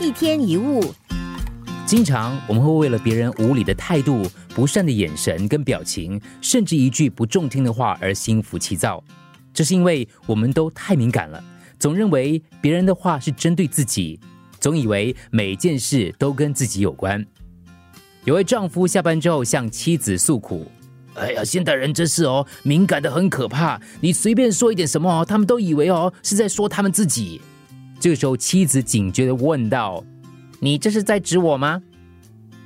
一天一物，经常我们会为了别人无理的态度、不善的眼神跟表情，甚至一句不中听的话而心浮气躁。这是因为我们都太敏感了，总认为别人的话是针对自己，总以为每件事都跟自己有关。有位丈夫下班之后向妻子诉苦：“哎呀，现代人真是哦，敏感的很可怕。你随便说一点什么哦，他们都以为哦是在说他们自己。”这个时候，妻子警觉的问道：“你这是在指我吗？”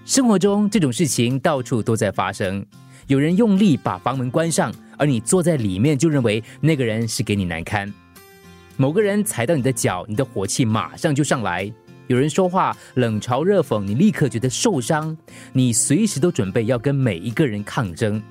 生活中这种事情到处都在发生。有人用力把房门关上，而你坐在里面就认为那个人是给你难堪。某个人踩到你的脚，你的火气马上就上来。有人说话冷嘲热讽，你立刻觉得受伤。你随时都准备要跟每一个人抗争。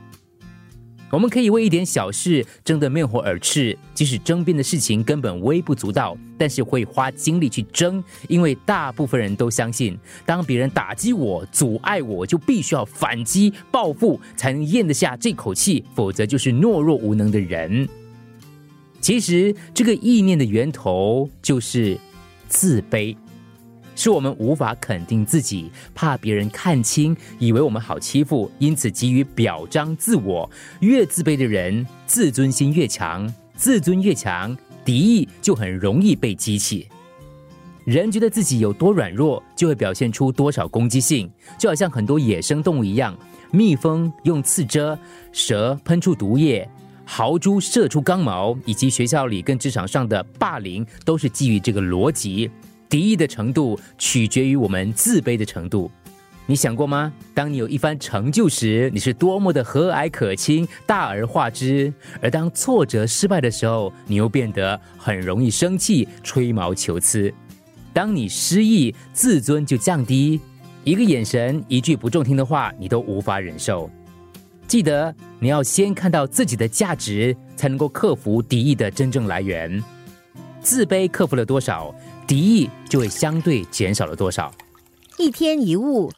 我们可以为一点小事争得面红耳赤，即使争辩的事情根本微不足道，但是会花精力去争，因为大部分人都相信，当别人打击我、阻碍我，就必须要反击、报复，才能咽得下这口气，否则就是懦弱无能的人。其实，这个意念的源头就是自卑。是我们无法肯定自己，怕别人看清，以为我们好欺负，因此急于表彰自我。越自卑的人，自尊心越强，自尊越强，敌意就很容易被激起。人觉得自己有多软弱，就会表现出多少攻击性，就好像很多野生动物一样，蜜蜂用刺蛰，蛇喷出毒液，豪猪射出钢矛，以及学校里跟职场上的霸凌，都是基于这个逻辑。敌意的程度取决于我们自卑的程度。你想过吗？当你有一番成就时，你是多么的和蔼可亲、大而化之；而当挫折失败的时候，你又变得很容易生气、吹毛求疵。当你失意，自尊就降低，一个眼神、一句不中听的话，你都无法忍受。记得，你要先看到自己的价值，才能够克服敌意的真正来源。自卑克服了多少？敌意就会相对减少了多少？一天一物。